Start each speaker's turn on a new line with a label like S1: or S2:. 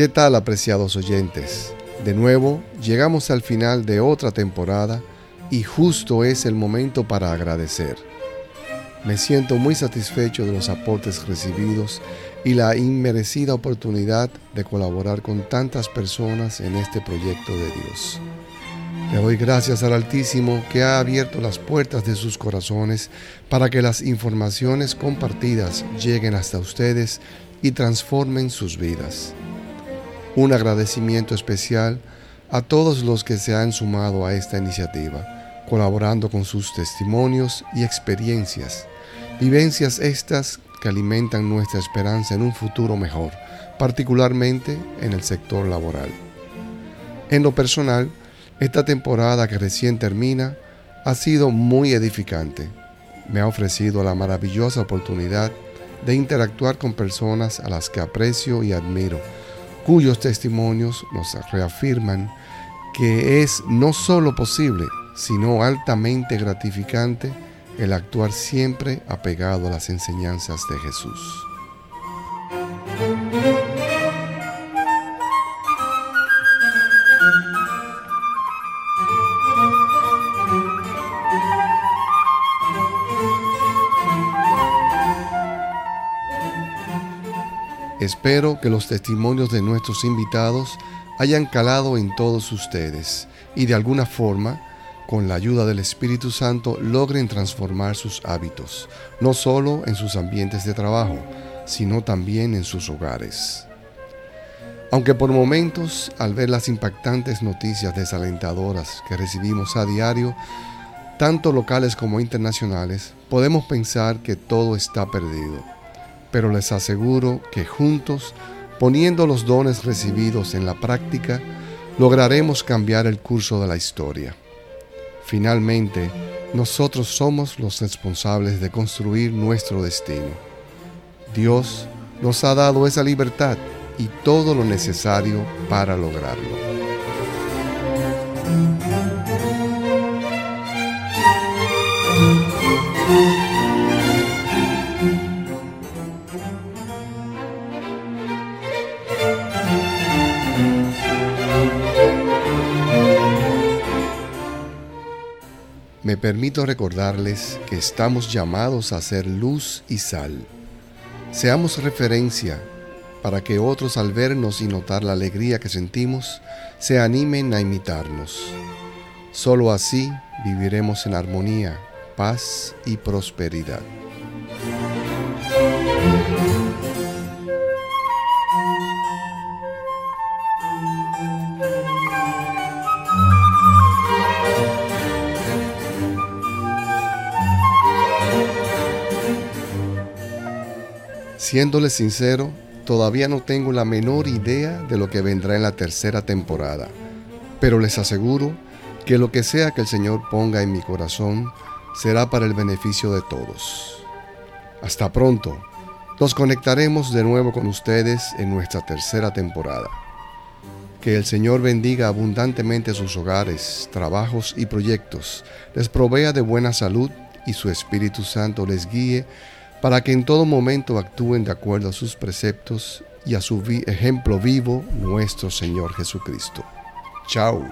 S1: ¿Qué tal apreciados oyentes? De nuevo, llegamos al final de otra temporada y justo es el momento para agradecer. Me siento muy satisfecho de los aportes recibidos y la inmerecida oportunidad de colaborar con tantas personas en este proyecto de Dios. Le doy gracias al Altísimo que ha abierto las puertas de sus corazones para que las informaciones compartidas lleguen hasta ustedes y transformen sus vidas. Un agradecimiento especial a todos los que se han sumado a esta iniciativa, colaborando con sus testimonios y experiencias, vivencias estas que alimentan nuestra esperanza en un futuro mejor, particularmente en el sector laboral. En lo personal, esta temporada que recién termina ha sido muy edificante. Me ha ofrecido la maravillosa oportunidad de interactuar con personas a las que aprecio y admiro, cuyos testimonios nos reafirman que es no solo posible, sino altamente gratificante el actuar siempre apegado a las enseñanzas de Jesús. Espero que los testimonios de nuestros invitados hayan calado en todos ustedes y de alguna forma, con la ayuda del Espíritu Santo, logren transformar sus hábitos, no solo en sus ambientes de trabajo, sino también en sus hogares. Aunque por momentos, al ver las impactantes noticias desalentadoras que recibimos a diario, tanto locales como internacionales, podemos pensar que todo está perdido pero les aseguro que juntos, poniendo los dones recibidos en la práctica, lograremos cambiar el curso de la historia. Finalmente, nosotros somos los responsables de construir nuestro destino. Dios nos ha dado esa libertad y todo lo necesario para lograrlo. Me permito recordarles que estamos llamados a ser luz y sal. Seamos referencia para que otros al vernos y notar la alegría que sentimos, se animen a imitarnos. Solo así viviremos en armonía, paz y prosperidad. Siéndole sincero, todavía no tengo la menor idea de lo que vendrá en la tercera temporada, pero les aseguro que lo que sea que el Señor ponga en mi corazón será para el beneficio de todos. Hasta pronto. Nos conectaremos de nuevo con ustedes en nuestra tercera temporada. Que el Señor bendiga abundantemente sus hogares, trabajos y proyectos, les provea de buena salud y su Espíritu Santo les guíe para que en todo momento actúen de acuerdo a sus preceptos y a su ejemplo vivo, nuestro Señor Jesucristo. Chao.